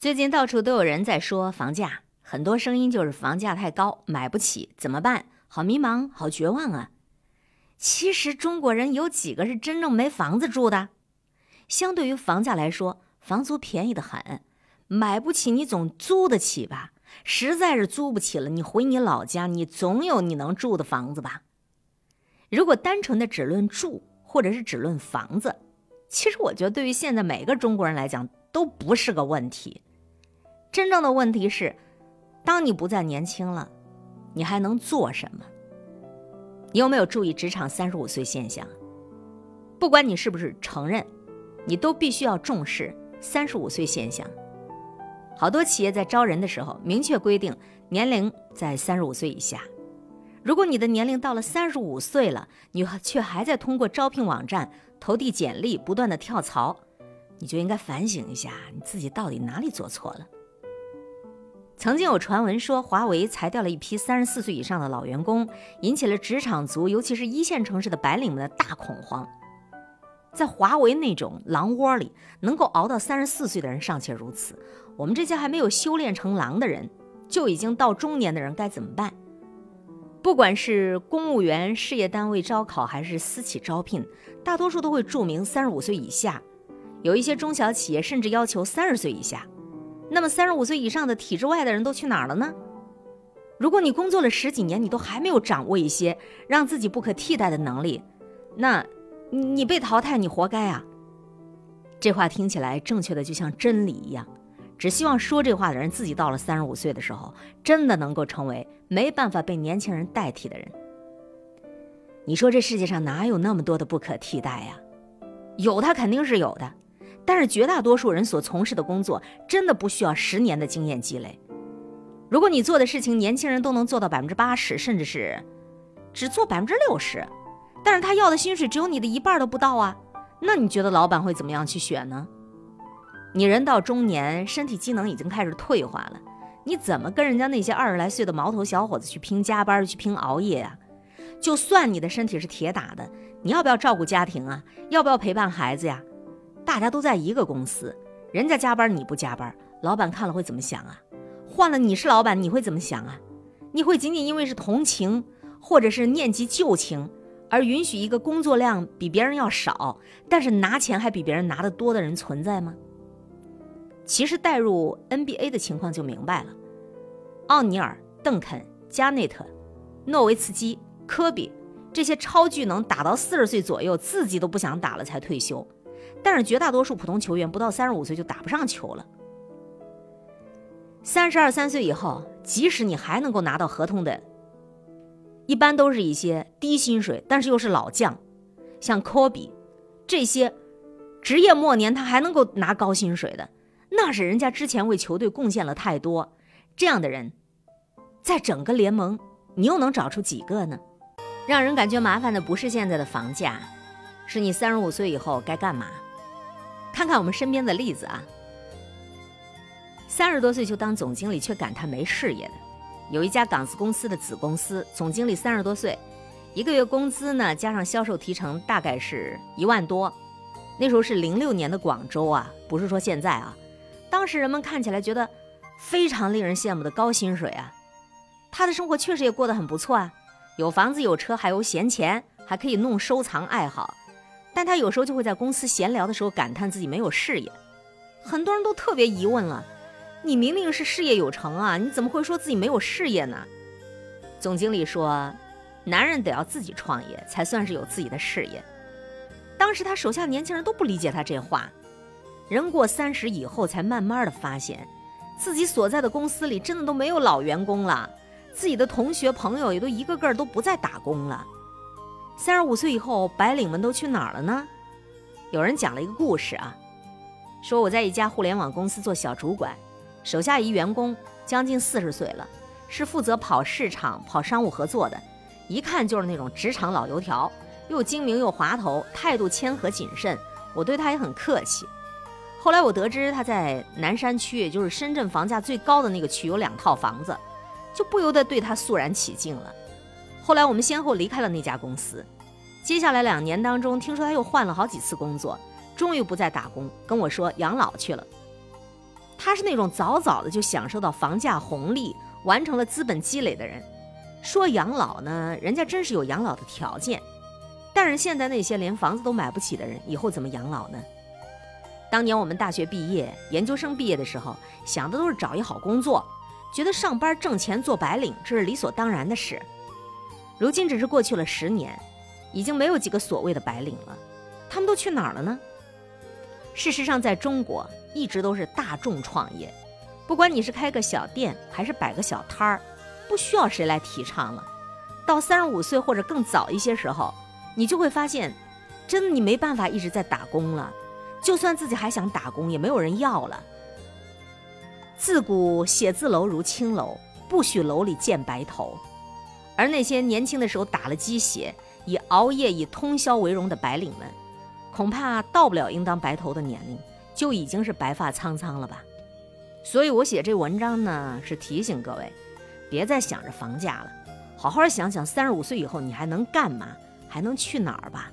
最近到处都有人在说房价，很多声音就是房价太高，买不起，怎么办？好迷茫，好绝望啊！其实中国人有几个是真正没房子住的？相对于房价来说，房租便宜的很，买不起你总租得起吧？实在是租不起了，你回你老家，你总有你能住的房子吧？如果单纯的只论住，或者是只论房子，其实我觉得对于现在每个中国人来讲都不是个问题。真正的问题是，当你不再年轻了，你还能做什么？你有没有注意职场三十五岁现象？不管你是不是承认，你都必须要重视三十五岁现象。好多企业在招人的时候明确规定年龄在三十五岁以下。如果你的年龄到了三十五岁了，你却还在通过招聘网站投递简历，不断的跳槽，你就应该反省一下你自己到底哪里做错了。曾经有传闻说，华为裁掉了一批三十四岁以上的老员工，引起了职场族，尤其是一线城市的白领们的大恐慌。在华为那种狼窝里，能够熬到三十四岁的人尚且如此，我们这些还没有修炼成狼的人，就已经到中年的人该怎么办？不管是公务员、事业单位招考，还是私企招聘，大多数都会注明三十五岁以下，有一些中小企业甚至要求三十岁以下。那么三十五岁以上的体制外的人都去哪儿了呢？如果你工作了十几年，你都还没有掌握一些让自己不可替代的能力，那，你被淘汰，你活该啊！这话听起来正确的就像真理一样，只希望说这话的人自己到了三十五岁的时候，真的能够成为没办法被年轻人代替的人。你说这世界上哪有那么多的不可替代呀？有，它肯定是有的。但是绝大多数人所从事的工作真的不需要十年的经验积累。如果你做的事情年轻人都能做到百分之八十，甚至是只做百分之六十，但是他要的薪水只有你的一半都不到啊，那你觉得老板会怎么样去选呢？你人到中年，身体机能已经开始退化了，你怎么跟人家那些二十来岁的毛头小伙子去拼加班、去拼熬夜啊？就算你的身体是铁打的，你要不要照顾家庭啊？要不要陪伴孩子呀？大家都在一个公司，人家加班你不加班，老板看了会怎么想啊？换了你是老板，你会怎么想啊？你会仅仅因为是同情，或者是念及旧情，而允许一个工作量比别人要少，但是拿钱还比别人拿得多的人存在吗？其实带入 NBA 的情况就明白了，奥尼尔、邓肯、加内特、诺维茨基、科比这些超巨能打到四十岁左右，自己都不想打了才退休。但是绝大多数普通球员不到三十五岁就打不上球了。三十二三岁以后，即使你还能够拿到合同的，一般都是一些低薪水，但是又是老将，像科比这些，职业末年他还能够拿高薪水的，那是人家之前为球队贡献了太多。这样的人，在整个联盟，你又能找出几个呢？让人感觉麻烦的不是现在的房价，是你三十五岁以后该干嘛？看看我们身边的例子啊，三十多岁就当总经理却感叹没事业的，有一家港资公司的子公司，总经理三十多岁，一个月工资呢加上销售提成大概是一万多，那时候是零六年的广州啊，不是说现在啊，当时人们看起来觉得非常令人羡慕的高薪水啊，他的生活确实也过得很不错啊，有房子有车还有闲钱，还可以弄收藏爱好。但他有时候就会在公司闲聊的时候感叹自己没有事业，很多人都特别疑问了：你明明是事业有成啊，你怎么会说自己没有事业呢？总经理说：“男人得要自己创业，才算是有自己的事业。”当时他手下年轻人都不理解他这话，人过三十以后才慢慢的发现，自己所在的公司里真的都没有老员工了，自己的同学朋友也都一个个都不再打工了。三十五岁以后，白领们都去哪儿了呢？有人讲了一个故事啊，说我在一家互联网公司做小主管，手下一员工将近四十岁了，是负责跑市场、跑商务合作的，一看就是那种职场老油条，又精明又滑头，态度谦和谨慎，我对他也很客气。后来我得知他在南山区，也就是深圳房价最高的那个区有两套房子，就不由得对他肃然起敬了。后来我们先后离开了那家公司，接下来两年当中，听说他又换了好几次工作，终于不再打工，跟我说养老去了。他是那种早早的就享受到房价红利，完成了资本积累的人。说养老呢，人家真是有养老的条件。但是现在那些连房子都买不起的人，以后怎么养老呢？当年我们大学毕业、研究生毕业的时候，想的都是找一好工作，觉得上班挣钱做白领这是理所当然的事。如今只是过去了十年，已经没有几个所谓的白领了，他们都去哪儿了呢？事实上，在中国一直都是大众创业，不管你是开个小店还是摆个小摊儿，不需要谁来提倡了。到三十五岁或者更早一些时候，你就会发现，真的你没办法一直在打工了。就算自己还想打工，也没有人要了。自古写字楼如青楼，不许楼里见白头。而那些年轻的时候打了鸡血、以熬夜、以通宵为荣的白领们，恐怕到不了应当白头的年龄，就已经是白发苍苍了吧。所以我写这文章呢，是提醒各位，别再想着房价了，好好想想三十五岁以后你还能干嘛，还能去哪儿吧。